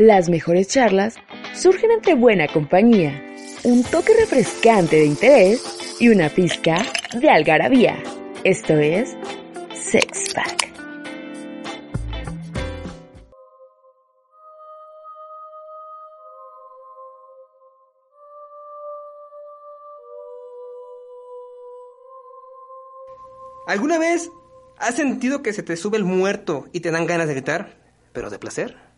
Las mejores charlas surgen entre buena compañía, un toque refrescante de interés y una pizca de algarabía. Esto es Sex Pack. ¿Alguna vez has sentido que se te sube el muerto y te dan ganas de gritar, pero de placer?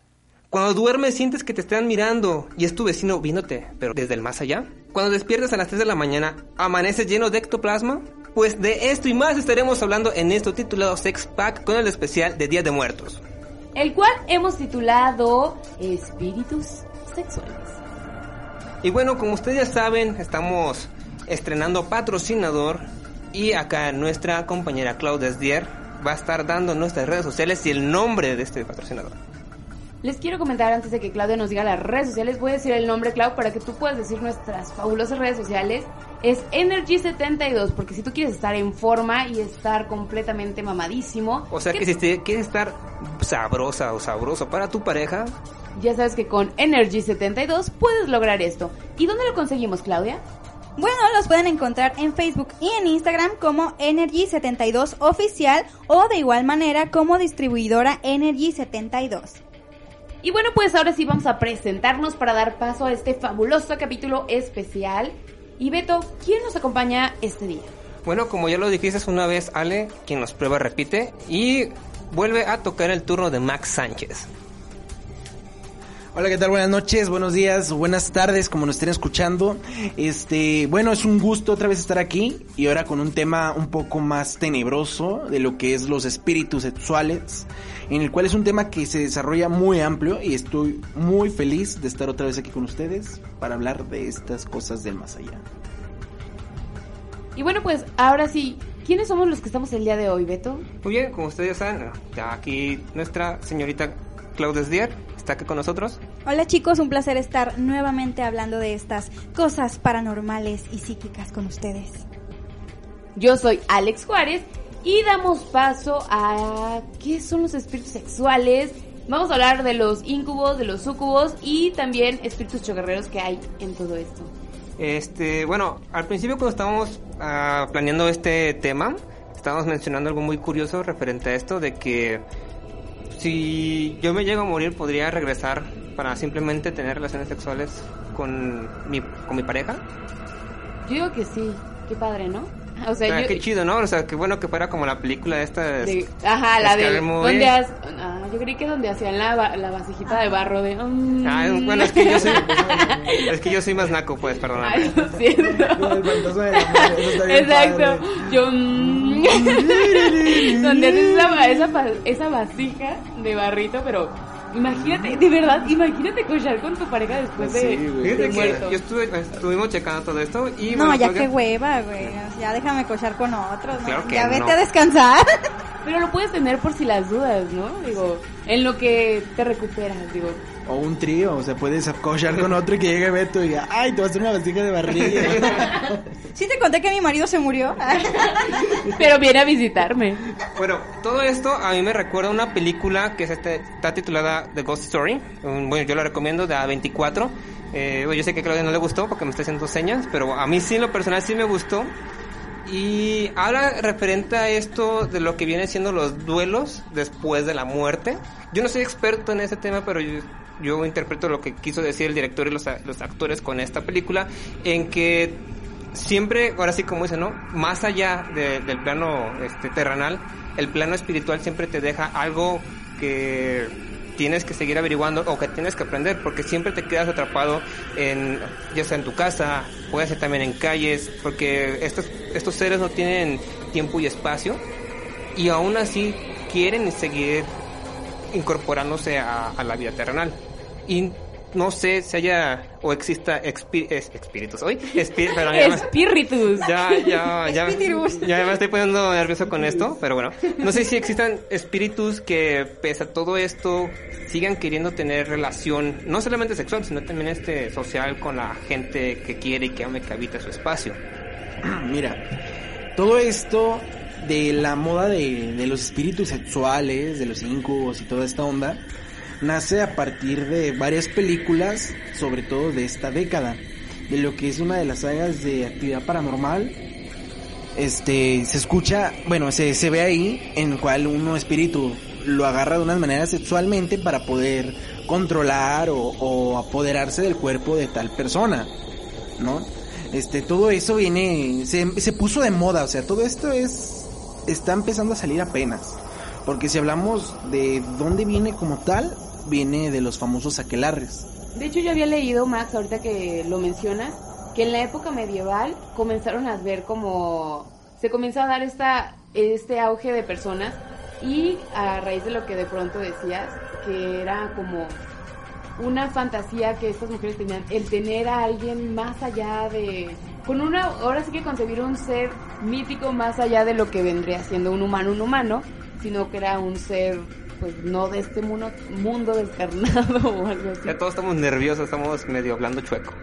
Cuando duermes sientes que te están mirando y es tu vecino viéndote, pero desde el más allá. Cuando despiertas a las 3 de la mañana, amaneces lleno de ectoplasma. Pues de esto y más estaremos hablando en esto titulado Sex Pack con el especial de Día de Muertos. El cual hemos titulado Espíritus Sexuales. Y bueno, como ustedes ya saben, estamos estrenando patrocinador y acá nuestra compañera Claudia Esdier va a estar dando nuestras redes sociales y el nombre de este patrocinador. Les quiero comentar antes de que Claudia nos diga las redes sociales, voy a decir el nombre, Clau, para que tú puedas decir nuestras fabulosas redes sociales. Es Energy72, porque si tú quieres estar en forma y estar completamente mamadísimo. O sea que si te quieres estar sabrosa o sabroso para tu pareja, ya sabes que con Energy72 puedes lograr esto. ¿Y dónde lo conseguimos, Claudia? Bueno, los pueden encontrar en Facebook y en Instagram como Energy72 Oficial o de igual manera como distribuidora Energy72. Y bueno, pues ahora sí vamos a presentarnos para dar paso a este fabuloso capítulo especial. Y Beto, ¿quién nos acompaña este día? Bueno, como ya lo dijiste una vez, Ale, quien nos prueba repite y vuelve a tocar el turno de Max Sánchez. Hola, ¿qué tal? Buenas noches, buenos días, buenas tardes, como nos estén escuchando. Este, bueno, es un gusto otra vez estar aquí y ahora con un tema un poco más tenebroso de lo que es los espíritus sexuales, en el cual es un tema que se desarrolla muy amplio y estoy muy feliz de estar otra vez aquí con ustedes para hablar de estas cosas del más allá. Y bueno, pues ahora sí, ¿quiénes somos los que estamos el día de hoy, Beto? Muy bien, como ustedes ya saben, aquí nuestra señorita Claudia Dier está aquí con nosotros. Hola chicos, un placer estar nuevamente hablando de estas cosas paranormales y psíquicas con ustedes. Yo soy Alex Juárez y damos paso a qué son los espíritus sexuales. Vamos a hablar de los incubos, de los sucubos y también espíritus chocarreros que hay en todo esto. Este, bueno, al principio cuando estábamos uh, planeando este tema, estábamos mencionando algo muy curioso referente a esto de que si yo me llego a morir, podría regresar para simplemente tener relaciones sexuales con mi, con mi pareja. Yo digo que sí, qué padre, ¿no? O sea, yo, qué chido, ¿no? O sea, qué bueno que fuera como la película esta de, Ajá, la de donde has, ah, yo creí que donde hacían la, la vasijita de barro de um... Ah, bueno, es que yo soy es que yo soy más naco, pues, perdón. Ay, lo siento. Exacto. Yo mm, donde haces esa, esa, esa vasija de barrito, pero Imagínate, de verdad, imagínate cochar con tu pareja después de, de muerto. Yo estuve, estuvimos checando todo esto y... No, ya qué hueva, güey. Ya déjame cochar con otros. Claro ya vete a descansar. Pero lo puedes tener por si las dudas, ¿no? Digo, en lo que te recuperas, digo. O un trío, o sea, puedes cochar con otro y que llegue Beto y diga, ay, te vas a hacer una vasija de barriga. sí te conté que mi marido se murió. Pero viene a visitarme. Bueno, todo esto a mí me recuerda una película que este, está titulada The Ghost Story. Bueno, yo la recomiendo de A24. Eh, yo sé que a Claudia no le gustó porque me está haciendo señas, pero a mí sí, en lo personal sí me gustó. Y ahora referente a esto de lo que viene siendo los duelos después de la muerte. Yo no soy experto en ese tema, pero yo, yo interpreto lo que quiso decir el director y los, los actores con esta película, en que siempre, ahora sí como dice, ¿no? Más allá del plano este, terrenal, el plano espiritual siempre te deja algo que tienes que seguir averiguando o que tienes que aprender porque siempre te quedas atrapado en ya sea en tu casa puede ser también en calles porque estos estos seres no tienen tiempo y espacio y aún así quieren seguir incorporándose a, la vida terrenal no sé si haya o exista espíritus hoy. espíritus. Ya, ya, ya, ya me estoy poniendo nervioso con esto, pero bueno. No sé si existan espíritus que, pese a todo esto, sigan queriendo tener relación, no solamente sexual, sino también este social con la gente que quiere y que ama y que habita su espacio. Mira, todo esto de la moda de, de los espíritus sexuales, de los incubos y toda esta onda, nace a partir de varias películas, sobre todo de esta década, de lo que es una de las sagas de actividad paranormal. Este, se escucha, bueno, se, se ve ahí en cual uno espíritu lo agarra de unas maneras sexualmente para poder controlar o, o apoderarse del cuerpo de tal persona, ¿no? Este, todo eso viene, se, se puso de moda, o sea, todo esto es, está empezando a salir apenas. Porque si hablamos de dónde viene como tal, viene de los famosos aquelarres. De hecho, yo había leído, Max, ahorita que lo mencionas, que en la época medieval comenzaron a ver como... Se comenzó a dar esta, este auge de personas y a raíz de lo que de pronto decías, que era como una fantasía que estas mujeres tenían, el tener a alguien más allá de... Con una, ahora sí que concebir un ser mítico más allá de lo que vendría siendo un humano, un humano, sino que era un ser, pues no de este mundo, mundo descarnado o algo así. Ya todos estamos nerviosos, estamos medio hablando chueco.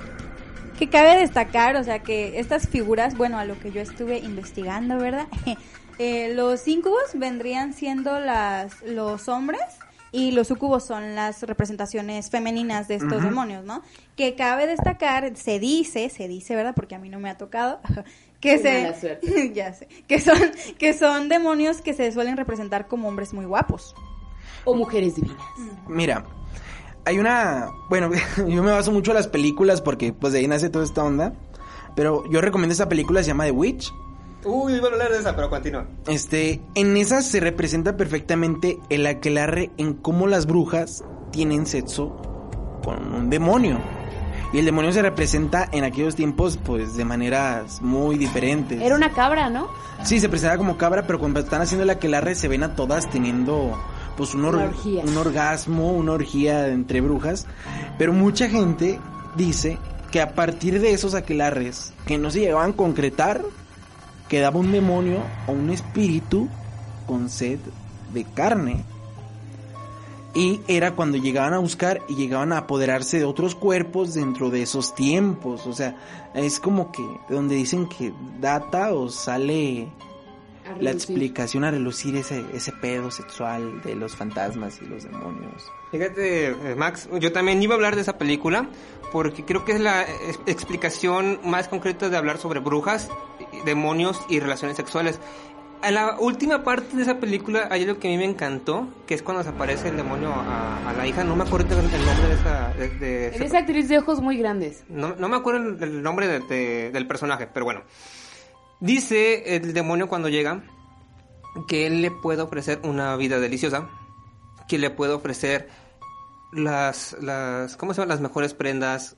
Que cabe destacar, o sea, que estas figuras, bueno, a lo que yo estuve investigando, ¿verdad? Eh, los incubos vendrían siendo las los hombres y los sucubos son las representaciones femeninas de estos demonios, ¿no? Que cabe destacar, se dice, se dice, ¿verdad? Porque a mí no me ha tocado. Que Qué se, ya sé, que son, que son demonios que se suelen representar como hombres muy guapos. O mujeres divinas. Mira, hay una, bueno, yo me baso mucho en las películas porque pues de ahí nace toda esta onda, pero yo recomiendo esta película, se llama The Witch. Uy, iba a hablar de esa, pero continúa. Este, en esa se representa perfectamente el aquelarre en cómo las brujas tienen sexo con un demonio. Y el demonio se representa en aquellos tiempos, pues, de maneras muy diferentes. Era una cabra, ¿no? Sí, se presenta como cabra, pero cuando están haciendo el aquelarre se ven a todas teniendo, pues, un, or- Una orgía. un orgasmo, una orgía entre brujas. Pero mucha gente dice que a partir de esos aquelarres que no se llegaban a concretar, quedaba un demonio o un espíritu con sed de carne. Y era cuando llegaban a buscar y llegaban a apoderarse de otros cuerpos dentro de esos tiempos. O sea, es como que donde dicen que data o sale la explicación a relucir ese, ese pedo sexual de los fantasmas y los demonios. Fíjate, eh, Max, yo también iba a hablar de esa película porque creo que es la explicación más concreta de hablar sobre brujas, demonios y relaciones sexuales. En la última parte de esa película hay algo que a mí me encantó, que es cuando se aparece el demonio a, a la hija, no me acuerdo el nombre de esa... de- esa- esa actriz de ojos muy grandes. no, no me acuerdo el, el nombre de- de- del personaje, pero bueno. Dice el demonio cuando llega que él le puede ofrecer una vida deliciosa, que le puede ofrecer las, las ¿cómo se llaman? Las mejores prendas,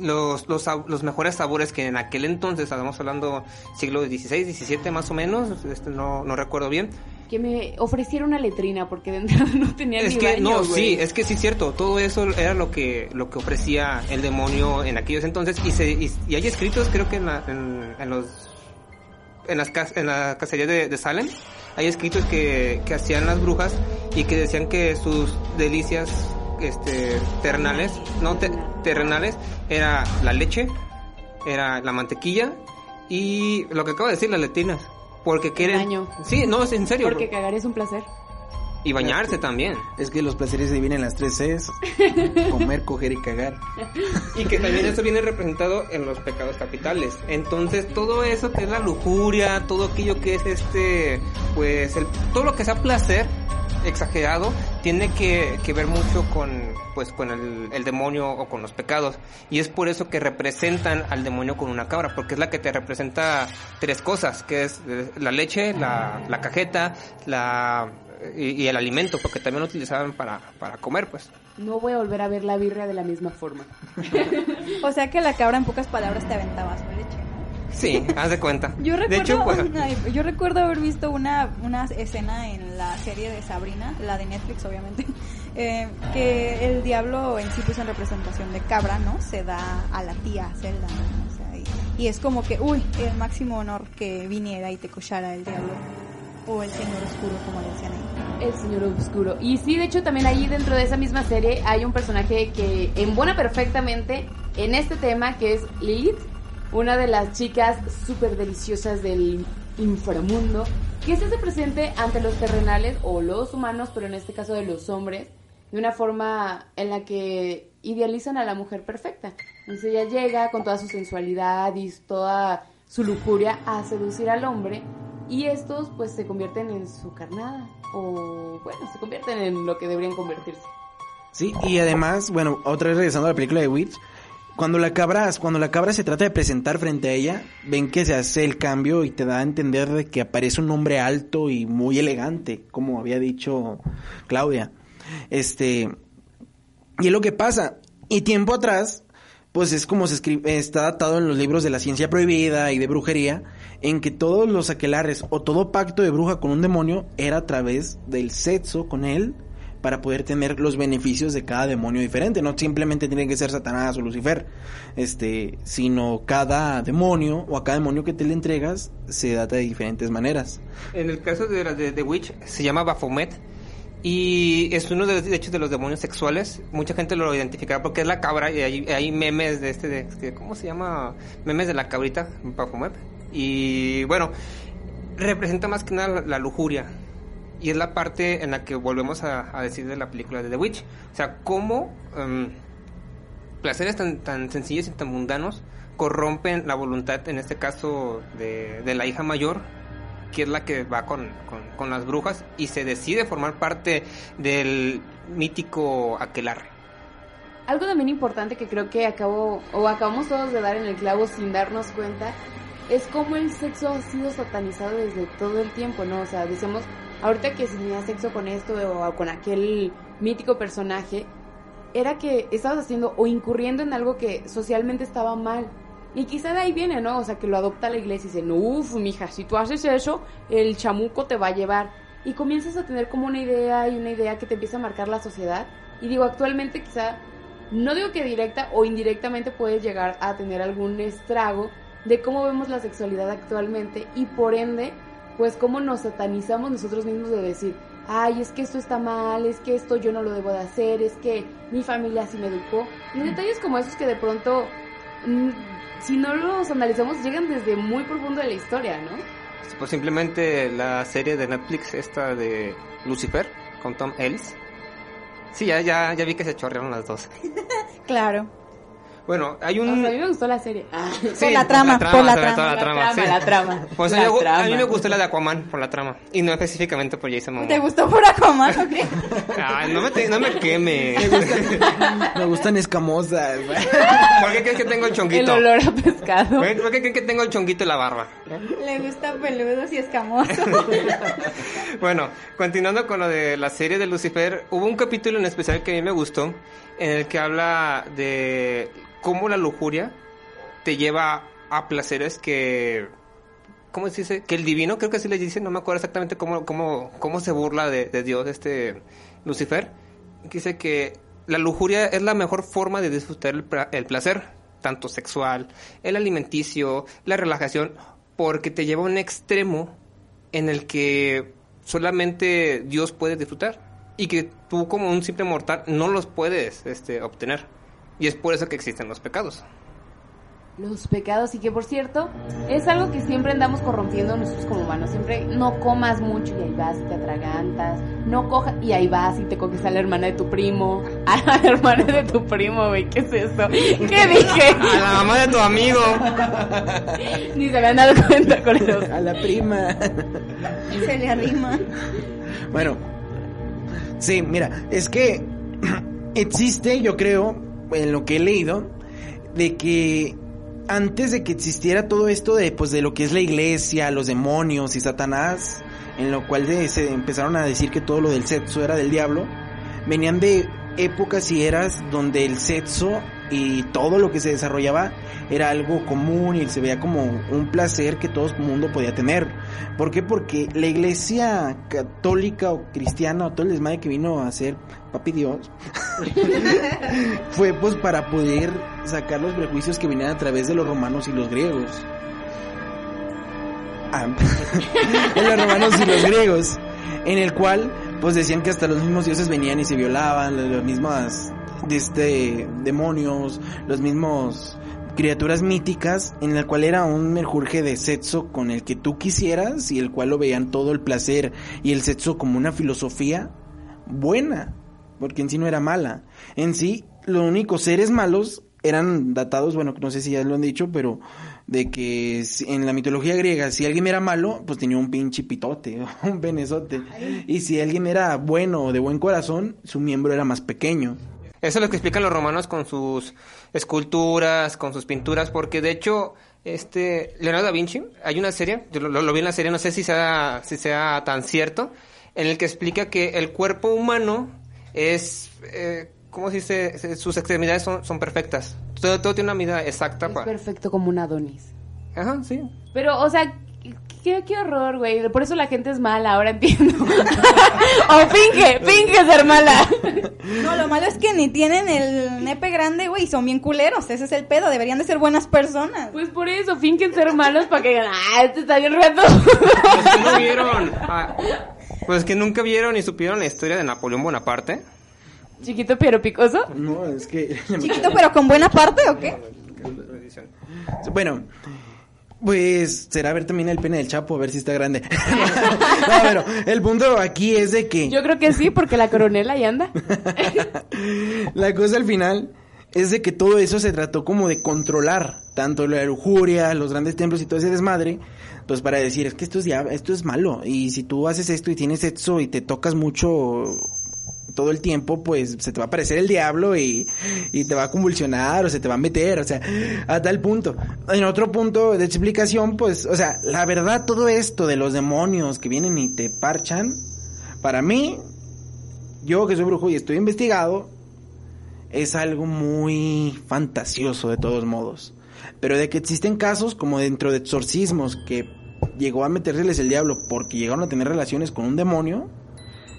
los, los, los mejores sabores que en aquel entonces, estamos hablando siglo XVI, XVII más o menos, este, no, no recuerdo bien, Que me ofreciera una letrina porque de entrada no tenía es ni que baño, no, sí, es que sí es cierto, todo eso era lo que lo que ofrecía el demonio en aquellos entonces y se y, y hay escritos creo que en, la- en, en los en las en la cacería de, de Salem hay escritos que, que hacían las brujas y que decían que sus delicias este terrenales, no te- terrenales era la leche, era la mantequilla y lo que acabo de decir las letrinas, porque quieren baño. Sí, no, es en serio. Porque cagar es un placer. y bañarse también. Es que los placeres se dividen en las tres Cs. Comer, coger y cagar. Y que también eso viene representado en los pecados capitales. Entonces, todo eso que es la lujuria, todo aquello que es este, pues, el- todo lo que sea placer exagerado, tiene que, que ver mucho con, pues, con el, el demonio o con los pecados. Y es por eso que representan al demonio con una cabra, porque es la que te representa tres cosas, que es eh, la leche, la, la cajeta, la, y, y el alimento, porque también lo utilizaban para, para comer, pues. No voy a volver a ver la birria de la misma forma. O sea que la cabra en pocas palabras te aventaba su leche. Sí, haz de cuenta. Yo recuerdo, de hecho, pues, ay, yo recuerdo haber visto una, una escena en la serie de Sabrina, la de Netflix obviamente, eh, que el diablo en sí puso en representación de cabra, ¿no? Se da a la tía Zelda, ¿no? O sea, y, y es como que, uy, el máximo honor que viniera y te cochara el diablo. O el señor oscuro, como le decían ahí. El señor oscuro. Y sí, de hecho, también ahí dentro de esa misma serie hay un personaje que embona perfectamente en este tema, que es Lilith, una de las chicas súper deliciosas del inframundo, que se hace presente ante los terrenales o los humanos, pero en este caso de los hombres, de una forma en la que idealizan a la mujer perfecta. Entonces ella llega con toda su sensualidad y toda su lujuria a seducir al hombre y estos pues se convierten en su carnada o bueno, se convierten en lo que deberían convertirse. Sí, y además, bueno, otra vez regresando a la película de Witch, cuando la cabra, cuando la cabra se trata de presentar frente a ella, ven que se hace el cambio y te da a entender de que aparece un hombre alto y muy elegante, como había dicho Claudia. Este, y es lo que pasa. Y tiempo atrás, pues es como se escribe, está datado en los libros de la ciencia prohibida y de brujería, en que todos los aquelares o todo pacto de bruja con un demonio era a través del sexo con él para poder tener los beneficios de cada demonio diferente. No simplemente tiene que ser Satanás o Lucifer, este, sino cada demonio o a cada demonio que te le entregas se data de diferentes maneras. En el caso de de The Witch se llama Baphomet y es uno de los, de hecho de los demonios sexuales. Mucha gente lo identificará porque es la cabra y hay, memes de este de, ¿cómo se llama? Memes de la cabrita Baphomet. Y bueno, representa más que nada la lujuria y es la parte en la que volvemos a, decir de la película de The Witch. O sea, cómo um, placeres tan, tan sencillos y tan mundanos corrompen la voluntad, en este caso, de, de la hija mayor, que es la que va con, con, con, las brujas y se decide formar parte del mítico aquelarre. Algo también importante que creo que acabo, o acabamos todos de dar en el clavo sin darnos cuenta, es cómo el sexo ha sido satanizado desde todo el tiempo, ¿no? O sea, decimos, ahorita que si tenías sexo con esto o con aquel mítico personaje, era que estabas haciendo o incurriendo en algo que socialmente estaba mal. Y quizá de ahí viene, ¿no? O sea, que lo adopta la iglesia y dicen, uff, mija, si tú haces eso, el chamuco te va a llevar. Y comienzas a tener como una idea y una idea que te empieza a marcar la sociedad. Y digo, actualmente quizá, no digo que directa o indirectamente puedes llegar a tener algún estrago de cómo vemos la sexualidad actualmente y por ende pues cómo nos satanizamos nosotros mismos de decir, ay, es que esto está mal, es que esto yo no lo debo de hacer, es que mi familia así me educó. Y detalles como esos que de pronto, mmm, si no los analizamos, llegan desde muy profundo de la historia, ¿no? Pues simplemente la serie de Netflix, esta de Lucifer, con Tom Ellis. Sí, ya, ya, ya vi que se chorrearon las dos. claro. Bueno, hay un... O sea, a mí me gustó la serie. Ah. Sí, por la trama, por la trama. La trama, sí. la trama. Pues la trama. a mí me gustó la de Aquaman por la trama. Y no específicamente por Jason Momoa. ¿Te gustó por Aquaman o qué? Ay, no me, te, no me queme. Me gustan, me gustan escamosas. ¿Por qué crees que tengo el chonguito? El olor a pescado. ¿Por qué crees que tengo el chonguito y la barba? Le gusta peludos y escamoso. bueno, continuando con lo de la serie de Lucifer, hubo un capítulo en especial que a mí me gustó, en el que habla de cómo la lujuria te lleva a placeres que ¿cómo se dice? Que el divino, creo que así le dice, no me acuerdo exactamente cómo, cómo, cómo se burla de, de Dios este Lucifer. Dice que la lujuria es la mejor forma de disfrutar el, el placer, tanto sexual, el alimenticio, la relajación, porque te lleva a un extremo en el que solamente Dios puede disfrutar y que tú como un simple mortal no los puedes este, obtener. Y es por eso que existen los pecados. Los pecados, y que por cierto, es algo que siempre andamos corrompiendo nosotros como humanos. Siempre no comas mucho y ahí vas y te atragantas. No cojas y ahí vas y te coges a la hermana de tu primo. A la hermana de tu primo, güey, ¿qué es eso? ¿Qué dije? A la mamá de tu amigo. Ni se han dado cuenta con eso. A la prima. Se le arrima. Bueno, sí, mira, es que existe, yo creo, en lo que he leído, de que antes de que existiera todo esto de pues de lo que es la iglesia, los demonios y Satanás, en lo cual de, se empezaron a decir que todo lo del sexo era del diablo, venían de épocas y eras donde el sexo y todo lo que se desarrollaba era algo común y se veía como un placer que todo el mundo podía tener. ¿Por qué? Porque la iglesia católica o cristiana o todo el desmadre que vino a ser papi Dios fue pues para poder sacar los prejuicios que venían a través de los romanos y los griegos. Ah, de los romanos y los griegos, en el cual pues decían que hasta los mismos dioses venían y se violaban, las mismas este demonios, los mismos criaturas míticas en la cual era un merjurje de sexo con el que tú quisieras y el cual lo veían todo el placer y el sexo como una filosofía buena porque en sí no era mala. En sí, los únicos seres malos eran datados, bueno, no sé si ya lo han dicho, pero de que en la mitología griega, si alguien era malo, pues tenía un pinche pitote, un venezote. Y si alguien era bueno o de buen corazón, su miembro era más pequeño. Eso es lo que explican los romanos con sus esculturas, con sus pinturas, porque de hecho, este Leonardo da Vinci, hay una serie, yo lo, lo vi en la serie, no sé si sea, si sea tan cierto, en el que explica que el cuerpo humano es, eh, ¿cómo se dice? Sus extremidades son, son perfectas. Todo, todo tiene una medida exacta Es para... perfecto como un Adonis. Ajá, sí. Pero, o sea, qué, qué horror, güey. Por eso la gente es mala, ahora entiendo. o finge, finge ser mala. No, lo malo es que ni tienen el nepe grande, güey, y son bien culeros. Ese es el pedo. Deberían de ser buenas personas. Pues por eso, fingen ser malos para que digan, ah, este está bien reto. Pues que no vieron. ah, pues que nunca vieron ni supieron la historia de Napoleón Bonaparte. Chiquito pero picoso. No, es que... Chiquito, pero con buena parte, ¿o qué? Bueno, pues será ver también el pene del Chapo, a ver si está grande. no, pero el punto aquí es de que Yo creo que sí, porque la coronela ahí anda. la cosa al final es de que todo eso se trató como de controlar tanto la lujuria, los grandes templos y todo ese desmadre, pues para decir, es que esto es esto es malo y si tú haces esto y tienes sexo y te tocas mucho todo el tiempo, pues se te va a aparecer el diablo y, y te va a convulsionar o se te va a meter, o sea, a tal punto. En otro punto de explicación, pues, o sea, la verdad todo esto de los demonios que vienen y te parchan, para mí, yo que soy brujo y estoy investigado, es algo muy fantasioso de todos modos. Pero de que existen casos como dentro de exorcismos que llegó a metérseles el diablo porque llegaron a tener relaciones con un demonio,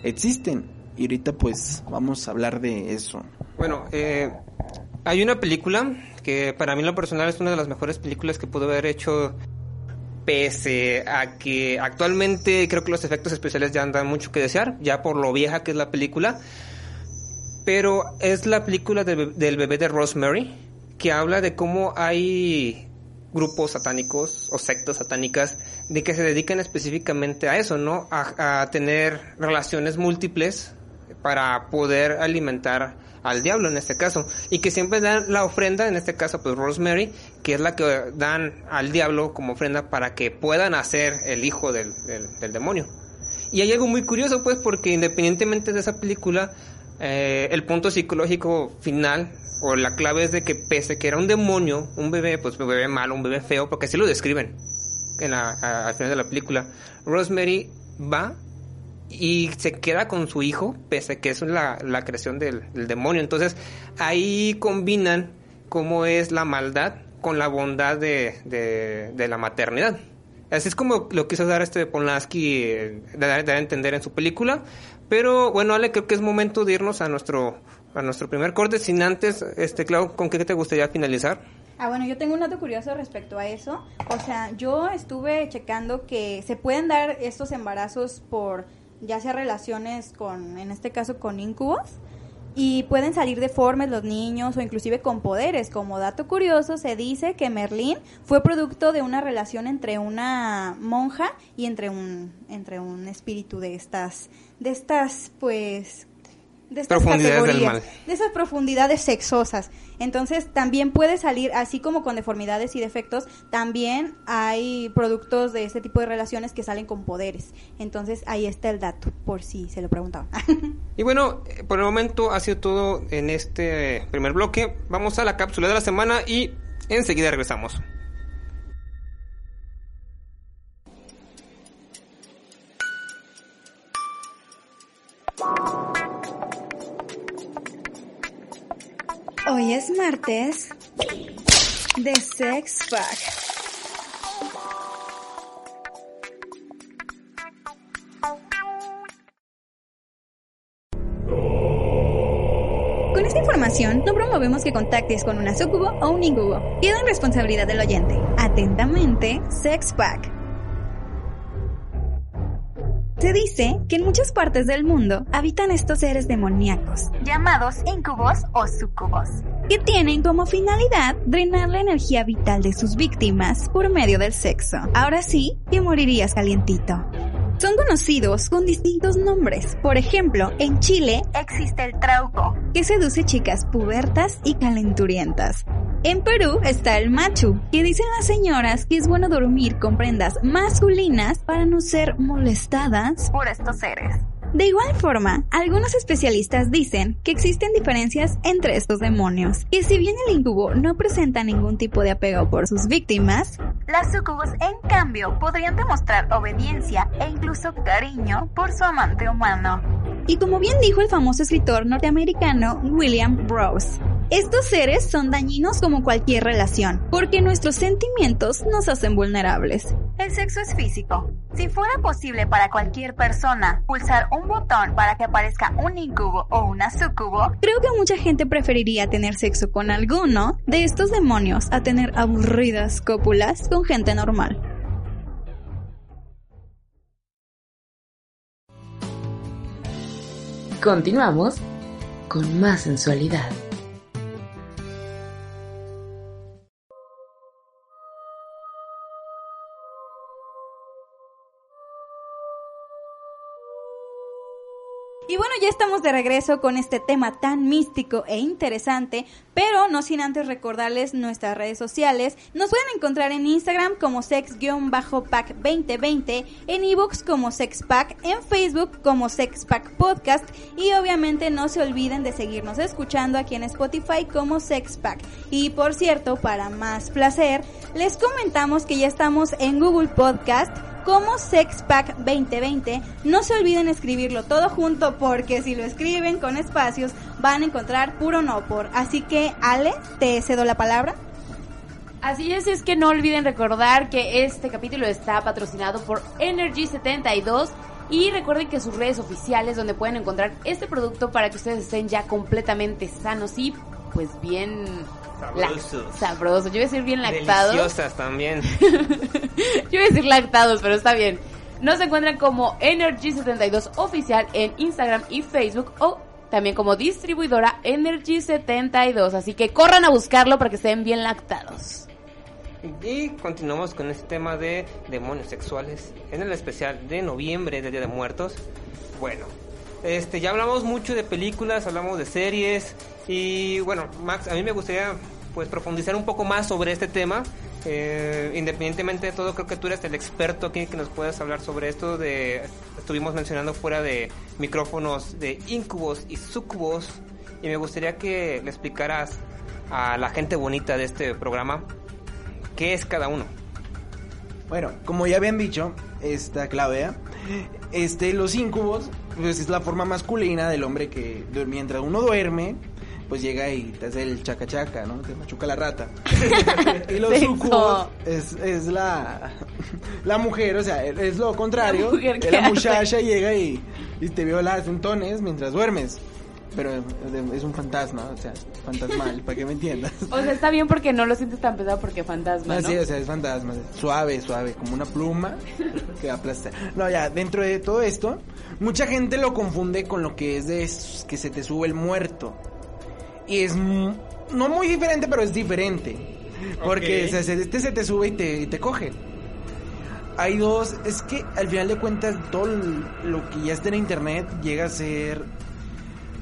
existen. Y ahorita pues vamos a hablar de eso. Bueno, eh, hay una película que para mí en lo personal es una de las mejores películas que pudo haber hecho pese a que actualmente creo que los efectos especiales ya dan mucho que desear, ya por lo vieja que es la película. Pero es la película del, be- del bebé de Rosemary, que habla de cómo hay grupos satánicos o sectas satánicas de que se dedican específicamente a eso, ¿no? A tener relaciones múltiples para poder alimentar al diablo en este caso y que siempre dan la ofrenda en este caso pues Rosemary que es la que dan al diablo como ofrenda para que puedan hacer el hijo del, del, demonio. Y hay algo muy curioso pues porque independientemente de esa película eh, el punto psicológico final o la clave es de que pese que era un demonio un bebé pues un bebé malo un bebé feo porque así lo describen en la, a- al final de la película Rosemary va y se queda con su hijo, pese a que es la, creación del, demonio. Entonces, ahí combinan cómo es la maldad con la bondad de, de, de la maternidad. Así es como lo quiso dar este Polanski, eh, dar a entender en su película. Pero bueno, Ale, creo que es momento de irnos a nuestro, a nuestro primer corte. Sin antes, este, Clau, ¿con qué te gustaría finalizar? Ah, bueno, yo tengo un dato curioso respecto a eso. O sea, yo estuve checando que se pueden dar estos embarazos por ya sea relaciones con, en este caso, con incubos. Y pueden salir deformes los niños o inclusive con poderes. Como dato curioso, se dice que Merlín fue producto de una relación entre una monja y entre un, entre un espíritu de estas, de estas, pues, de estas Profundidades del categorías, mal. de esas profundidades sexosas. Entonces también puede salir, así como con deformidades y defectos, también hay productos de este tipo de relaciones que salen con poderes. Entonces ahí está el dato, por si se lo preguntaban. Y bueno, por el momento ha sido todo en este primer bloque. Vamos a la cápsula de la semana y enseguida regresamos. Hoy es martes de Sex Pack. Con esta información no promovemos que contactes con una sucubo o un incubo. Queda en responsabilidad del oyente. Atentamente, Sex Pack. Se dice que en muchas partes del mundo habitan estos seres demoníacos, llamados incubos o sucubos, que tienen como finalidad drenar la energía vital de sus víctimas por medio del sexo. Ahora sí, que morirías calientito. son conocidos con distintos nombres. Por ejemplo, en Chile existe el trauco, que seduce chicas pubertas y calenturientas. En Perú está el machu, que dicen las señoras que es bueno dormir con prendas masculinas para no ser molestadas por estos seres. De igual forma, algunos especialistas dicen que existen diferencias entre estos demonios, que si bien el incubo no presenta ningún tipo de apego por sus víctimas, las sucubos en cambio podrían demostrar obediencia e incluso cariño por su amante humano. Y como bien dijo el famoso escritor norteamericano William Rose, estos seres son dañinos como cualquier relación, porque nuestros sentimientos nos hacen vulnerables. El sexo es físico. Si fuera posible para cualquier persona pulsar un botón para que aparezca un incubo o una sucubo, creo que mucha gente preferiría tener sexo con alguno de estos demonios a tener aburridas cópulas con gente normal. Continuamos con más sensualidad. De regreso con este tema tan místico e interesante, pero no sin antes recordarles nuestras redes sociales. Nos pueden encontrar en Instagram como sex-pack2020, en ebooks como sexpack, en Facebook como sexpack podcast y obviamente no se olviden de seguirnos escuchando aquí en Spotify como sexpack. Y por cierto, para más placer, les comentamos que ya estamos en Google Podcast como Sexpack 2020. No se olviden escribirlo todo junto porque si lo escriben con espacios van a encontrar puro no por. Así que Ale, te cedo la palabra. Así es, es que no olviden recordar que este capítulo está patrocinado por Energy 72 y recuerden que sus redes oficiales donde pueden encontrar este producto para que ustedes estén ya completamente sanos y pues bien Sabrosos. sabrosos. Yo iba a decir bien lactados. Deliciosas también. Yo iba a decir lactados, pero está bien. Nos encuentran como Energy72 Oficial en Instagram y Facebook o también como distribuidora Energy72. Así que corran a buscarlo para que estén bien lactados. Y continuamos con este tema de demonios sexuales en el especial de noviembre del Día de Muertos. Bueno, este ya hablamos mucho de películas, hablamos de series y bueno, Max, a mí me gustaría pues profundizar un poco más sobre este tema. Eh, independientemente de todo, creo que tú eres el experto aquí que nos puedes hablar sobre esto. De estuvimos mencionando fuera de micrófonos de incubos y sucubos y me gustaría que le explicaras a la gente bonita de este programa qué es cada uno. Bueno, como ya habían dicho, esta Claudia, este, los incubos, pues es la forma masculina del hombre que mientras uno duerme, pues llega y te hace el chaca chaca, ¿no? Te machuca la rata. y los sucubos es, es la, la mujer, o sea, es lo contrario. La mujer que que la muchacha llega y, y te viola las entones mientras duermes. Pero es un fantasma, o sea, fantasmal, para que me entiendas. O sea, está bien porque no lo sientes tan pesado porque fantasma, Ah, ¿no? sí, o sea, es fantasma. Suave, suave, como una pluma que aplasta. No, ya, dentro de todo esto, mucha gente lo confunde con lo que es de que se te sube el muerto. Y es no muy diferente, pero es diferente. Porque o sea, se- este se te sube y te, y te coge. Hay dos, es que al final de cuentas todo lo que ya está en internet llega a ser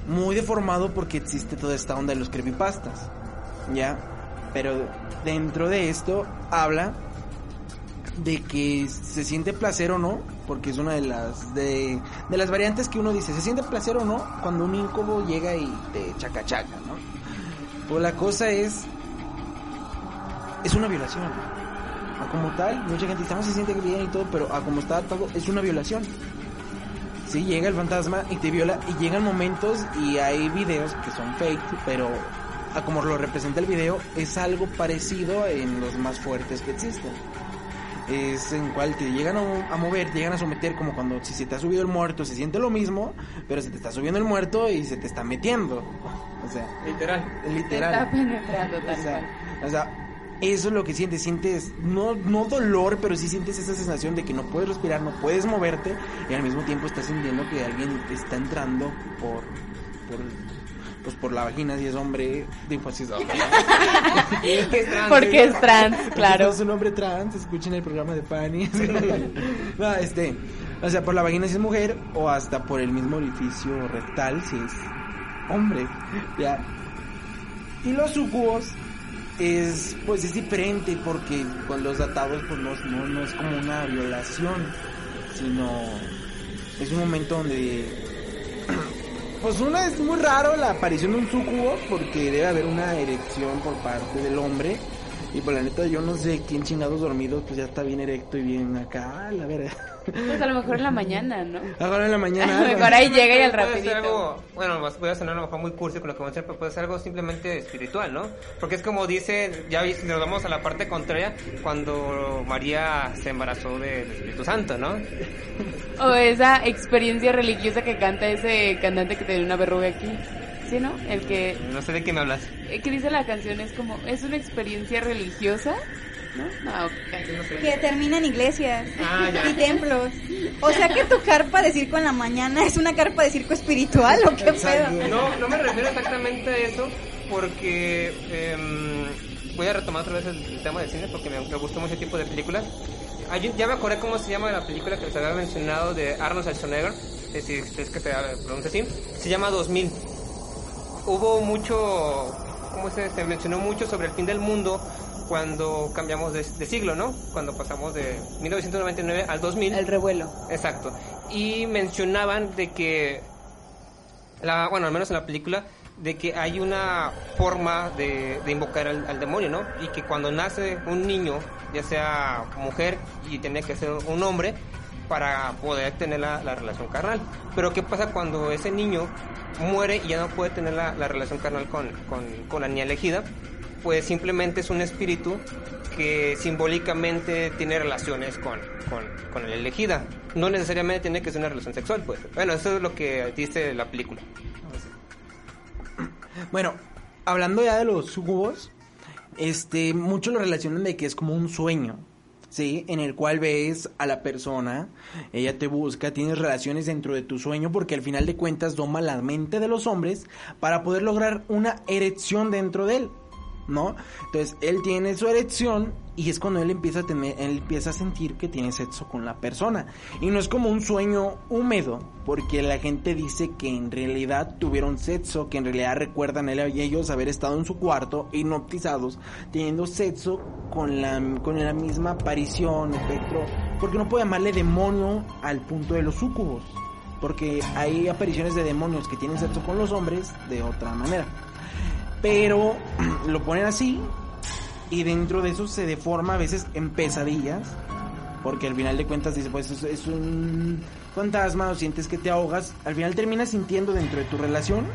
muy deformado porque existe toda esta onda de los creepypastas. ¿Ya? Pero dentro de esto habla de que se siente placer o no, porque es una de las de, las variantes que uno dice, se siente placer o no cuando un incubo llega y te chaca chaca, ¿no? Pues la cosa es es una violación. Como tal, mucha gente dice, "No, se siente bien y todo, pero a como está todo es una violación. Sí, llega el fantasma y te viola y llegan momentos y hay videos que son fake, pero a como lo representa el video es algo parecido en los más fuertes que existen. Es en cual te llegan a, a mover, te llegan a someter como cuando si se te ha subido el muerto se siente lo mismo, pero se te está subiendo el muerto y se te está metiendo. O sea, Literal. literal. Te está penetrando tal O sea, cual. o sea, eso es lo que sientes, sientes no, no dolor, pero sí sientes esa sensación de que no puedes respirar, no puedes moverte y al mismo tiempo estás sintiendo que alguien está entrando por, por pues por la vagina si es hombre, digo, es hombre. Porque es trans, claro. Si es un hombre trans, escuchen el programa de Fanny. no, este, O sea, por la vagina si es mujer o hasta por el mismo orificio rectal si es hombre. Ya. Y los sucubos es pues es diferente porque con los datados pues no, no, no es como una violación, sino es un momento donde pues una es muy raro la aparición de un sucubo porque debe haber una erección por parte del hombre y por la neta yo no sé quién chingados dormidos pues ya está bien erecto y bien acá, la verdad. Pues a lo mejor en la mañana, ¿no? Ahora en la mañana. A lo mejor ahí llega y al Puede ser rapidito. algo, bueno, voy a sonar a lo mejor muy cursi con lo que voy a decir, pero puede ser algo simplemente espiritual, ¿no? Porque es como dice, ya si nos vamos a la parte contraria, cuando María se embarazó del Espíritu Santo, ¿no? O esa experiencia religiosa que canta ese cantante que tiene una verruga aquí. ¿Sí, no? El que, No sé de qué me hablas. eh, que dice la canción es como, es una experiencia religiosa, ¿no? No, ok. Que termina en iglesias Ah, y templos. O sea que tu carpa de circo en la mañana es una carpa de circo espiritual o qué Exacto. pedo. No, no me refiero exactamente a eso, porque em, voy a retomar otra vez el, el tema del cine, porque me, me gustó mucho ese tipo de películas. Ya me acordé cómo se llama la película que les había mencionado de Arnold Schwarzenegger, es decir, es que se pronuncia así, se llama 2000. Hubo mucho, ¿cómo se, se mencionó mucho sobre el fin del mundo cuando cambiamos de, de siglo, ¿no? Cuando pasamos de 1999 al 2000. El revuelo. Exacto. Y mencionaban de que, la, bueno, al menos en la película, de que hay una forma de, de invocar al, al demonio, ¿no? Y que cuando nace un niño, ya sea mujer y tiene que ser un hombre, para poder tener la, la relación carnal. Pero ¿qué pasa cuando ese niño muere y ya no puede tener la, la relación carnal con, con, con la niña elegida? Pues simplemente es un espíritu que simbólicamente tiene relaciones con, con, con la elegida. No necesariamente tiene que ser una relación sexual, pues. Bueno, eso es lo que dice la película. Bueno, hablando ya de los sucubos, este, muchos lo relacionan de que es como un sueño, ¿sí? En el cual ves a la persona, ella te busca, tienes relaciones dentro de tu sueño, porque al final de cuentas doma la mente de los hombres para poder lograr una erección dentro de él. ¿No? Entonces él tiene su erección y es cuando él empieza a tener, él empieza a sentir que tiene sexo con la persona. Y no es como un sueño húmedo, porque la gente dice que en realidad tuvieron sexo, que en realidad recuerdan él y ellos haber estado en su cuarto hipnotizados, teniendo sexo con la, con la misma aparición, espectro, porque no puedo llamarle demonio al punto de los súcubos, porque hay apariciones de demonios que tienen sexo con los hombres de otra manera. Pero lo ponen así y dentro de eso se deforma a veces en pesadillas. Porque al final de cuentas dice, pues es, es un fantasma o sientes que te ahogas. Al final terminas sintiendo dentro de tu relación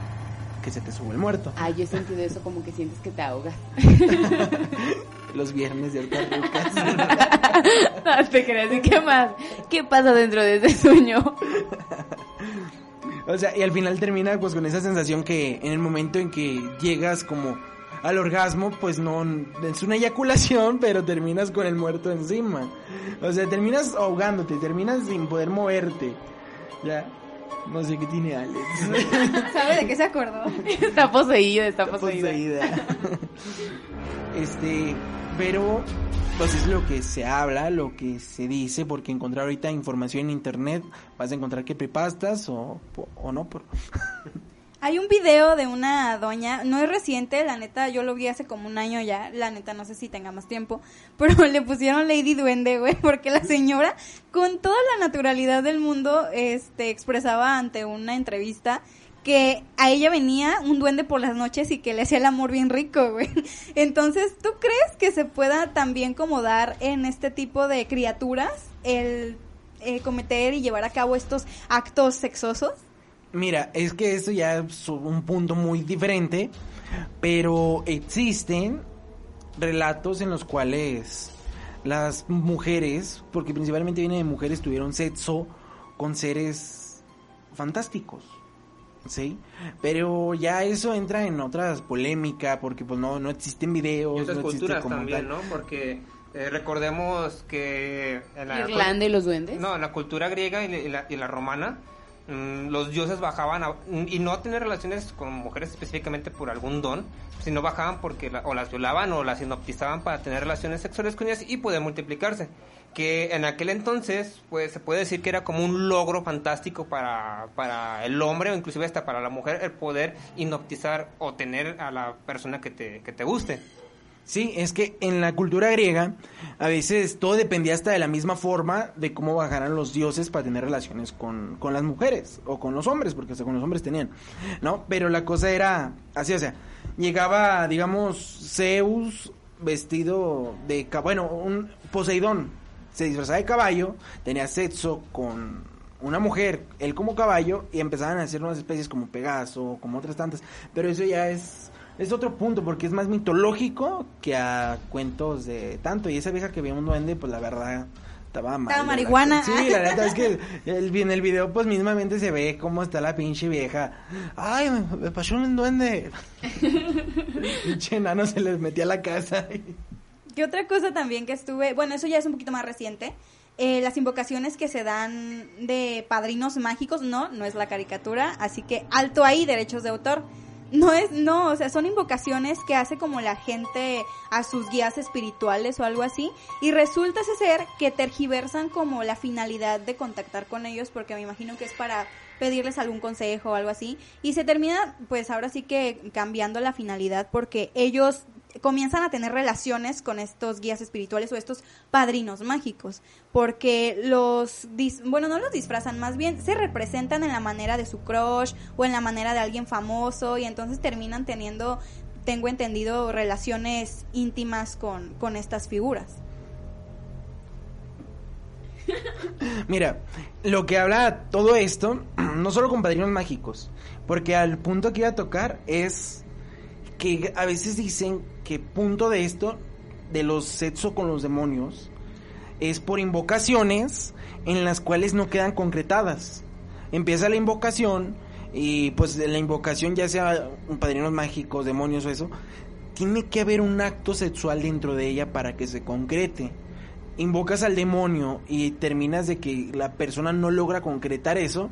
que se te sube el muerto. Ay, yo he sentido eso como que sientes que te ahogas. Los viernes de altas rucas. no te creas, ¿y qué más? ¿Qué pasa dentro de ese sueño? O sea, y al final termina pues con esa sensación que en el momento en que llegas como al orgasmo, pues no es una eyaculación, pero terminas con el muerto encima. O sea, terminas ahogándote, terminas sin poder moverte. Ya, no sé qué tiene Alex. ¿Sabe de qué se acordó? Está poseído, está Está poseído. poseída. este, pero pues es lo que se habla, lo que se dice, porque encontrar ahorita información en internet vas a encontrar que prepastas o, o no, por Hay un video de una doña, no es reciente, la neta, yo lo vi hace como un año ya, la neta no sé si tenga más tiempo, pero le pusieron Lady Duende, güey, porque la señora con toda la naturalidad del mundo este expresaba ante una entrevista que a ella venía un duende por las noches y que le hacía el amor bien rico, güey. Entonces, ¿tú crees que se pueda también como dar en este tipo de criaturas el eh, cometer y llevar a cabo estos actos sexosos? Mira, es que esto ya es un punto muy diferente, pero existen relatos en los cuales las mujeres, porque principalmente viene de mujeres, tuvieron sexo con seres fantásticos. ¿Sí? Pero ya eso entra en otras polémicas porque pues no, no existen videos. Y otras no culturas como también, tal. ¿no? Porque eh, recordemos que en la, Irlanda y los duendes. no, en la cultura griega y la, y la- y la romana, los dioses bajaban a- y no tener relaciones con mujeres específicamente por algún don, sino bajaban porque la- o las violaban o las hipnotizaban para tener relaciones sexuales con ellas y poder multiplicarse. Que en aquel entonces, pues se puede decir que era como un logro fantástico para, para el hombre o inclusive hasta para la mujer el poder hipnotizar o tener a la persona que te, que te guste. Sí, es que en la cultura griega a veces todo dependía hasta de la misma forma de cómo bajaran los dioses para tener relaciones con, con las mujeres o con los hombres, porque hasta con los hombres tenían, ¿no? Pero la cosa era así, o sea, llegaba, digamos, Zeus vestido de, bueno, un Poseidón, se disfrazaba de caballo, tenía sexo con una mujer, él como caballo, y empezaban a hacer unas especies como Pegaso, como otras tantas, pero eso ya es es otro punto porque es más mitológico que a cuentos de tanto. Y esa vieja que veía un duende, pues la verdad estaba mal. Estaba la- marihuana. Sí, la neta es que el, en el video pues mismamente se ve cómo está la pinche vieja. Ay, me, me pasó un duende. pinche enano se les metía a la casa. ¿Qué otra cosa también que estuve? Bueno, eso ya es un poquito más reciente. Eh, las invocaciones que se dan de padrinos mágicos, no, no es la caricatura, así que alto ahí, derechos de autor. No es, no, o sea, son invocaciones que hace como la gente a sus guías espirituales o algo así. Y resulta ser que tergiversan como la finalidad de contactar con ellos, porque me imagino que es para pedirles algún consejo o algo así. Y se termina, pues ahora sí que cambiando la finalidad, porque ellos comienzan a tener relaciones con estos guías espirituales o estos padrinos mágicos, porque los, dis- bueno, no los disfrazan, más bien se representan en la manera de su crush o en la manera de alguien famoso y entonces terminan teniendo, tengo entendido, relaciones íntimas con, con estas figuras. Mira, lo que habla todo esto, no solo con padrinos mágicos, porque al punto que iba a tocar es que a veces dicen que punto de esto, de los sexo con los demonios, es por invocaciones en las cuales no quedan concretadas. Empieza la invocación y pues la invocación ya sea un padrinos mágicos, demonios o eso, tiene que haber un acto sexual dentro de ella para que se concrete invocas al demonio y terminas de que la persona no logra concretar eso,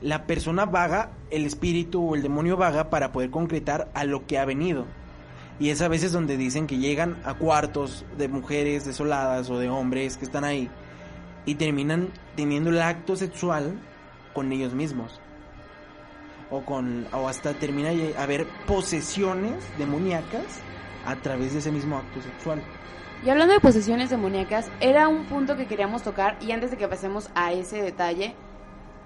la persona vaga, el espíritu o el demonio vaga para poder concretar a lo que ha venido. Y es a veces donde dicen que llegan a cuartos de mujeres desoladas o de hombres que están ahí y terminan teniendo el acto sexual con ellos mismos. O con o hasta termina a haber posesiones demoníacas a través de ese mismo acto sexual. Y hablando de posesiones demoníacas, era un punto que queríamos tocar y antes de que pasemos a ese detalle,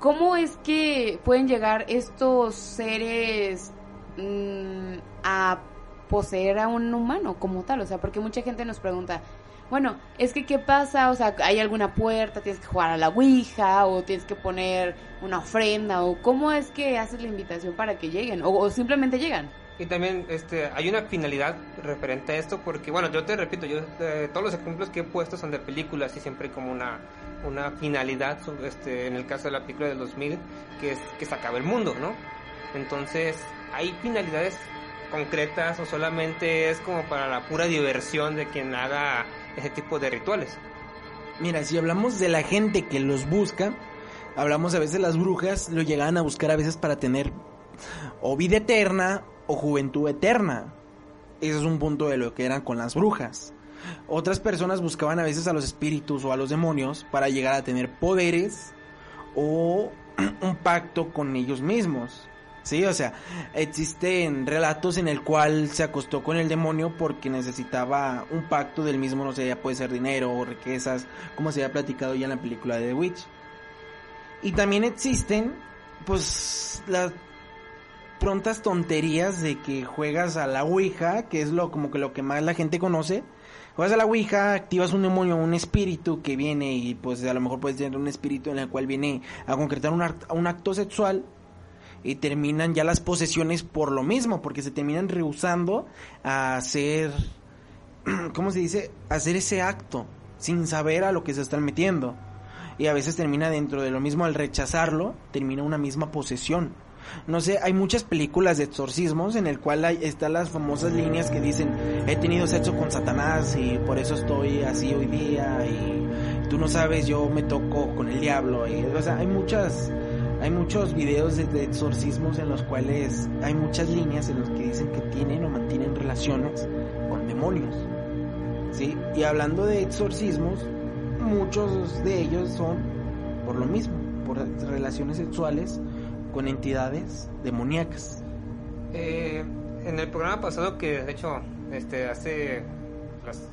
¿cómo es que pueden llegar estos seres mm, a poseer a un humano como tal? O sea, porque mucha gente nos pregunta, bueno, es que ¿qué pasa? O sea, ¿hay alguna puerta? ¿Tienes que jugar a la Ouija? ¿O tienes que poner una ofrenda? ¿O cómo es que haces la invitación para que lleguen? ¿O, simplemente llegan? Y también este, hay una finalidad referente a esto, porque, bueno, yo te repito, yo eh, todos los ejemplos que he puesto son de películas y siempre hay como una, una finalidad, este, en el caso de la película del 2000, que es que se acabe el mundo, ¿no? Entonces, ¿hay finalidades concretas o solamente es como para la pura diversión de quien haga ese tipo de rituales? Mira, si hablamos de la gente que los busca, hablamos a veces las brujas lo llegaban a buscar a veces para tener o vida eterna o juventud eterna. Ese es un punto de lo que eran con las brujas. Otras personas buscaban a veces a los espíritus o a los demonios para llegar a tener poderes o un pacto con ellos mismos. Sí, o sea, existen relatos en el cual se acostó con el demonio porque necesitaba un pacto del mismo, no sé, ya puede ser dinero o riquezas, como se había platicado ya en la película de The Witch. Y también existen, pues, las prontas tonterías de que juegas a la Ouija, que es lo como que lo que más la gente conoce. Juegas a la Ouija, activas un demonio, un espíritu que viene y pues a lo mejor puedes tener un espíritu en el cual viene a concretar un, un acto sexual y terminan ya las posesiones por lo mismo, porque se terminan rehusando a hacer, ¿cómo se dice? Hacer ese acto sin saber a lo que se están metiendo. Y a veces termina dentro de lo mismo al rechazarlo, termina una misma posesión. No sé, hay muchas películas de exorcismos en el cual están las famosas líneas que dicen he tenido sexo con Satanás y por eso estoy así hoy día y tú no sabes yo me toco con el diablo o sea hay muchas Hay muchos videos de, exorcismos en los cuales hay muchas líneas en los que dicen que tienen o mantienen relaciones con demonios. ¿Sí? Y hablando de exorcismos, muchos de ellos son por lo mismo, por relaciones sexuales con entidades demoníacas. Eh, en el programa pasado que de hecho este hace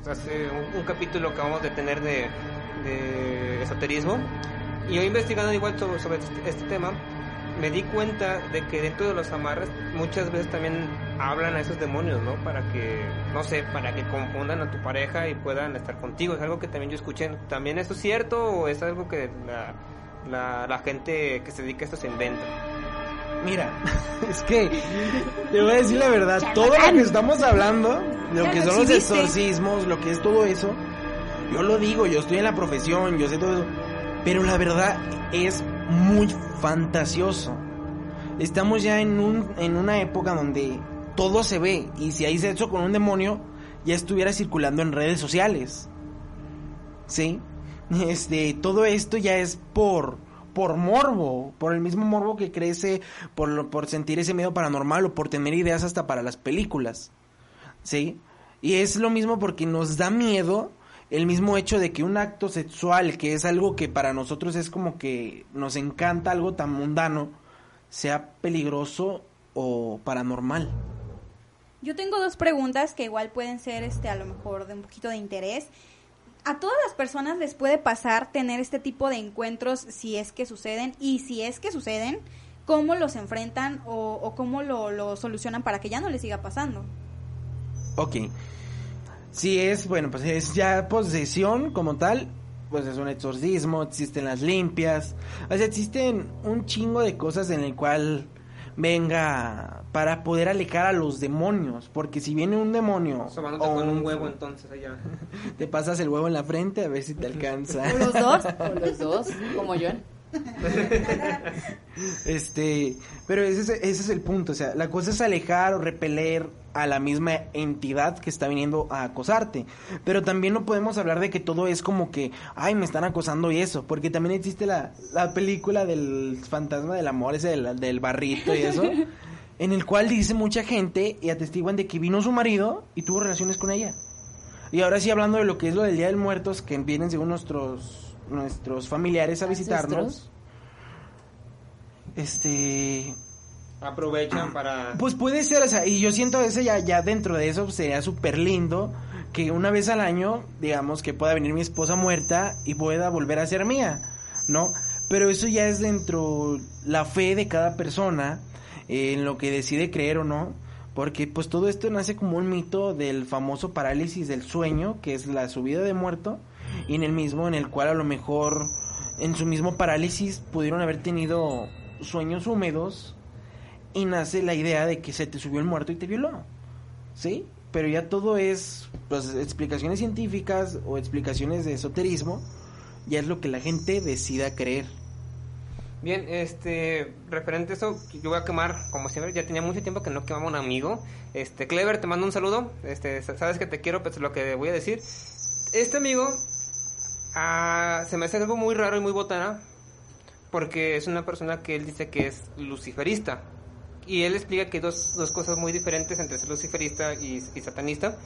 hace un, capítulo que vamos de tener de esoterismo y yo investigando igual sobre, sobre este, este tema me di cuenta de que dentro de los amarres muchas veces también hablan a esos demonios, ¿no? Para que, no sé, para que confundan a tu pareja y puedan estar contigo. Es algo que también yo escuché. ¿También esto es cierto o es algo que la, la, la gente que se dedica a esto se inventa? Mira, es que te voy a decir la verdad, todo lo que estamos hablando, lo que son los exorcismos, lo que es todo eso, yo lo digo, yo estoy en la profesión, yo sé todo eso, pero la verdad es muy fantasioso. Estamos ya en un en una época donde todo se ve y si hay sexo con un demonio ya estuviera circulando en redes sociales. ¿Sí? Este, todo esto ya es por por morbo, por el mismo morbo que crece por lo- por sentir ese miedo paranormal o por tener ideas hasta para las películas. ¿Sí? Y es lo mismo porque nos da miedo el mismo hecho de que un acto sexual, que es algo que para nosotros es como que nos encanta algo tan mundano, sea peligroso o paranormal. Yo tengo dos preguntas que igual pueden ser este a lo mejor de un poquito de interés. ¿A todas las personas les puede pasar tener este tipo de encuentros si es que suceden? Y si es que suceden, ¿cómo los enfrentan o, o cómo lo, lo solucionan para que ya no les siga pasando? Ok. Si es, bueno, pues es ya posesión como tal, pues es un exorcismo, existen las limpias, o sea, existen un chingo de cosas en el cual venga para poder alejar a los demonios, porque si viene un demonio o con un huevo entonces allá. te pasas el huevo en la frente a ver si te alcanza. ¿O los dos? O los dos, como John. Este, pero ese es, ese es el punto, o sea, la cosa es alejar o repeler a la misma entidad que está viniendo a acosarte. Pero también no podemos hablar de que todo es como que, ay, me están acosando y eso, porque también existe la, la película del fantasma del amor, ese del, del barrito y eso, en el cual dice mucha gente y atestiguan de que vino su marido y tuvo relaciones con ella. Y ahora sí hablando de lo que es lo del Día del Muertos, que vienen según nuestros, nuestros familiares a visitarnos. Este, Aprovechan para... pues puede ser, o sea, y yo siento ese ya, ya dentro de eso sería súper lindo que una vez al año, digamos, que pueda venir mi esposa muerta y pueda volver a ser mía, ¿no? Pero eso ya es dentro la fe de cada persona, eh, en lo que decide creer o no, porque pues todo esto nace como un mito del famoso parálisis del sueño, que es la subida de muerto, y en el mismo en el cual a lo mejor en su mismo parálisis pudieron haber tenido sueños húmedos y nace la idea de que se te subió el muerto y te violó. ¿Sí? Pero ya todo es pues explicaciones científicas o explicaciones de esoterismo, ya es lo que la gente decida creer. Bien, este, referente a eso, yo voy a quemar, como siempre, ya tenía mucho tiempo que no quemaba un amigo. Este, Clever, te mando un saludo. Este, sa- sabes que te quiero, pues lo que voy a decir. Este amigo, ah, se me hace algo muy raro y muy botana, porque es una persona que él dice que es luciferista. Y él explica que hay dos, dos cosas muy diferentes entre ser luciferista y, y satanista.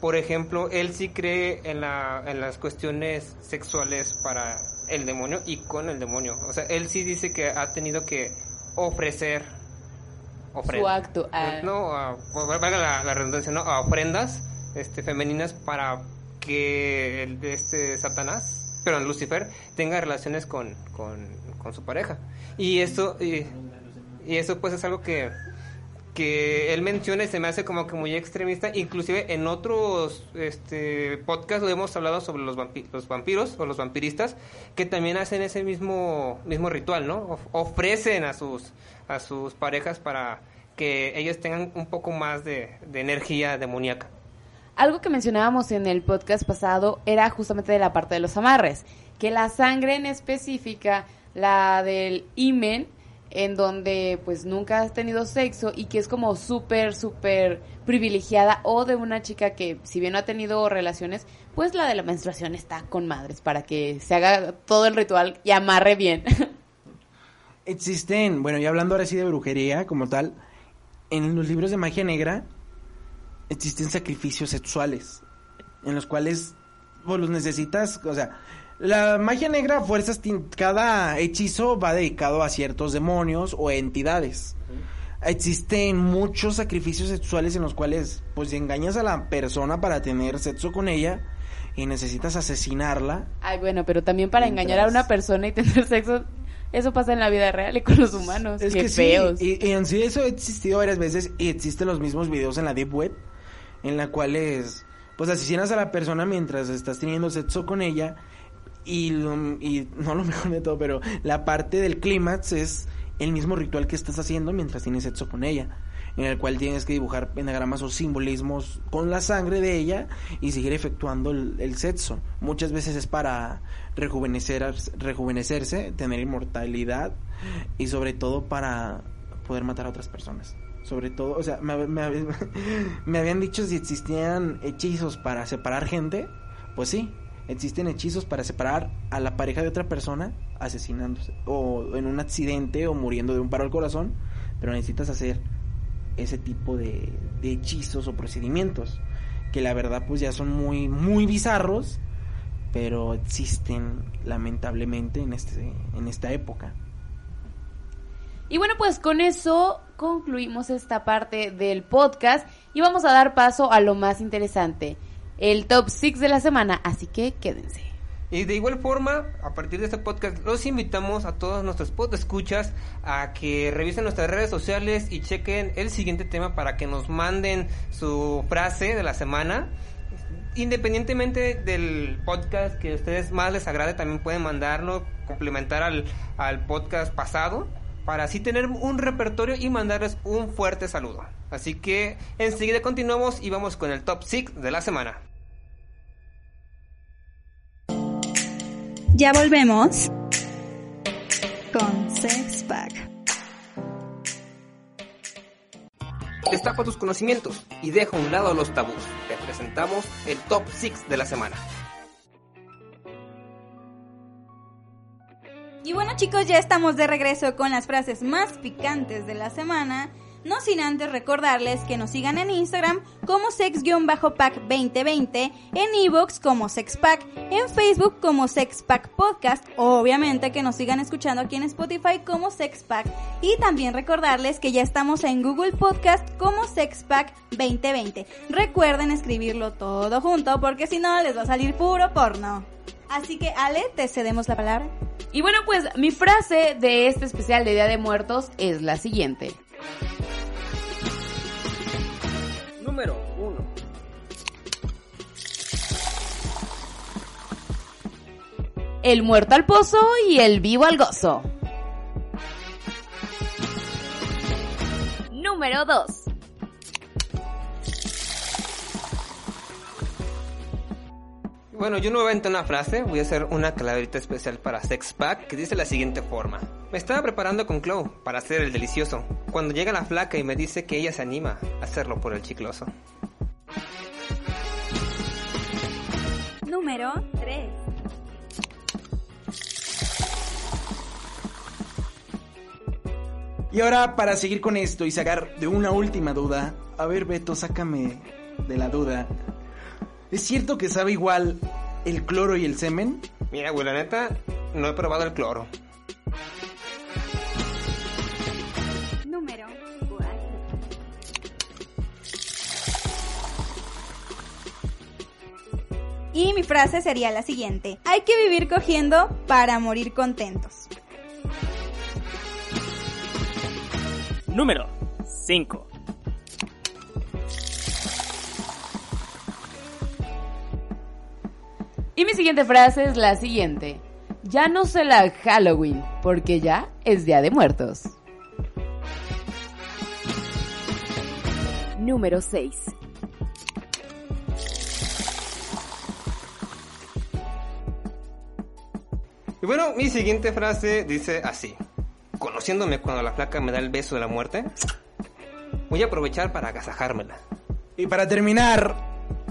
Por ejemplo, él sí cree en, la, en las cuestiones sexuales para el demonio y con el demonio. O sea, él sí dice que ha tenido que ofrecer... Su acto, ah. No, a- valga la, la redundancia, ¿no? A ofrendas este, femeninas para que el, este Satanás, pero Lucifer, tenga relaciones con, con, su pareja. Y eso... Y, eso pues es algo que, que él menciona y se me hace como que muy extremista. Inclusive en otros este, podcasts hemos hablado sobre los, vampi- los vampiros o los vampiristas que también hacen ese mismo, mismo ritual, ¿no? Of- ofrecen a sus, a sus parejas para que ellos tengan un poco más de, de energía demoníaca. Algo que mencionábamos en el podcast pasado era justamente de la parte de los amarres, que la sangre en específica, la del imen, en donde pues nunca has tenido sexo y que es como súper, súper privilegiada o de una chica que si bien no ha tenido relaciones, pues la de la menstruación está con madres para que se haga todo el ritual y amarre bien. existen, bueno, y hablando ahora sí de brujería como tal, en los libros de magia negra existen sacrificios sexuales en los cuales pues, los necesitas, o sea, la magia negra fuerzas cada hechizo va dedicado a ciertos demonios o entidades. Existen muchos sacrificios sexuales en los cuales pues engañas a la persona para tener sexo con ella y necesitas asesinarla Ay, bueno, pero también para Mientras- engañar a una persona y tener sexo, eso pasa en la vida real y con los humanos. Es Qué que sí, y, y en sí eso ha existido varias veces y existen los mismos videos en la Deep Web en la cuales pues asesinas a la persona mientras estás teniendo sexo con ella y, lo- y no lo mejor de todo, pero la parte del clímax es el mismo ritual que estás haciendo mientras tienes sexo con ella, en el cual tienes que dibujar pentagramas o simbolismos con la sangre de ella y seguir efectuando el, el sexo. Muchas veces es para rejuvenecer, rejuvenecerse, tener inmortalidad y sobre todo para poder matar a otras personas. Sobre todo, o sea, me, me me habían dicho si existían hechizos para separar gente. Pues sí, existen hechizos para separar a la pareja de otra persona asesinándose o en un accidente o muriendo de un paro al corazón, pero necesitas hacer ese tipo de, de hechizos o procedimientos que la verdad pues ya son muy muy bizarros, pero existen lamentablemente en este en esta época. Y bueno, pues con eso concluimos esta parte del podcast y vamos a dar paso a lo más interesante, el top 6 de la semana, así que quédense. Y de igual forma, a partir de este podcast, los invitamos a todos nuestros escuchas a que revisen nuestras redes sociales y chequen el siguiente tema para que nos manden su frase de la semana. Independientemente del podcast que a ustedes más les agrade, también pueden mandarlo, complementar al, al podcast pasado, para así tener un repertorio y mandarles un fuerte saludo. Así que enseguida continuamos y vamos con el top 6 de la semana. Ya volvemos con Sex Pack. Destapa tus conocimientos y deja a un lado los tabús. Te presentamos el top 6 de la semana. Y bueno chicos, ya estamos de regreso con las frases más picantes de la semana. No sin antes recordarles que nos sigan en Instagram como sex-pack2020, en Evox como sexpack, en Facebook como sexpack podcast, obviamente que nos sigan escuchando aquí en Spotify como sexpack y también recordarles que ya estamos en Google Podcast como sexpack 2020. Recuerden escribirlo todo junto porque si no les va a salir puro porno. Así que Ale, te cedemos la palabra. Y bueno, pues mi frase de este especial de Día de Muertos es la siguiente. Número 1. El muerto al pozo y el vivo al gozo. Número 2. Bueno, yo no voy a inventar una frase, voy a hacer una calaverita especial para Sex Pack que dice la siguiente forma. Me estaba preparando con Chloe para hacer el delicioso, cuando llega la flaca y me dice que ella se anima a hacerlo por el chicloso. Número 3. Y ahora para seguir con esto y sacar de una última duda, a ver Beto, sácame de la duda. ¿Es cierto que sabe igual el cloro y el semen? Mira, güey, la neta, no he probado el cloro. Número 4. Y mi frase sería la siguiente. Hay que vivir cogiendo para morir contentos. Número 5. Y mi siguiente frase es la siguiente. Ya no se la Halloween, porque ya es Día de Muertos. Número 6. Y bueno, mi siguiente frase dice así. Conociéndome cuando la flaca me da el beso de la muerte, voy a aprovechar para agasajármela. Y para terminar,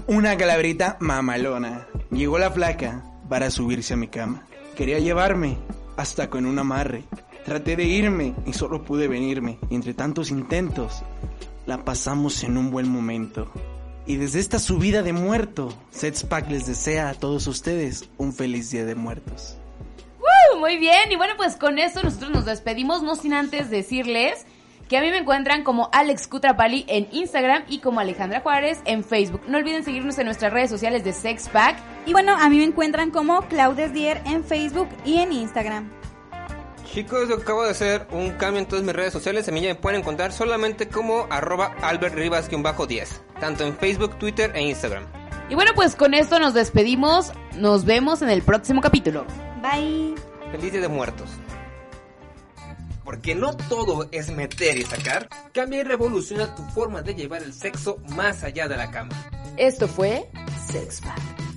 una calaverita mamalona. Llegó la flaca para subirse a mi cama. Quería llevarme hasta con un amarre. Traté de irme y solo pude venirme. Entre tantos intentos, la pasamos en un buen momento. Y desde esta subida de muerto, Setspack les desea a todos ustedes un feliz día de muertos. ¡Uh! Muy bien, y bueno, pues con esto nosotros nos despedimos, no sin antes decirles que a mí me encuentran como Alex Cutrapali en Instagram y como Alejandra Juárez en Facebook. No olviden seguirnos en nuestras redes sociales de Sexpack. Y bueno, a mí me encuentran como Claudes Dier en Facebook y en Instagram. Chicos, yo acabo de hacer un cambio en todas mis redes sociales. A mí ya me pueden encontrar solamente como arroba albertrivas-10, tanto en Facebook, Twitter e Instagram. Y bueno, pues con esto nos despedimos. Nos vemos en el próximo capítulo. Bye. Feliz Día de Muertos. Porque no todo es meter y sacar. Cambia y revoluciona tu forma de llevar el sexo más allá de la cama. Esto fue Sexpack.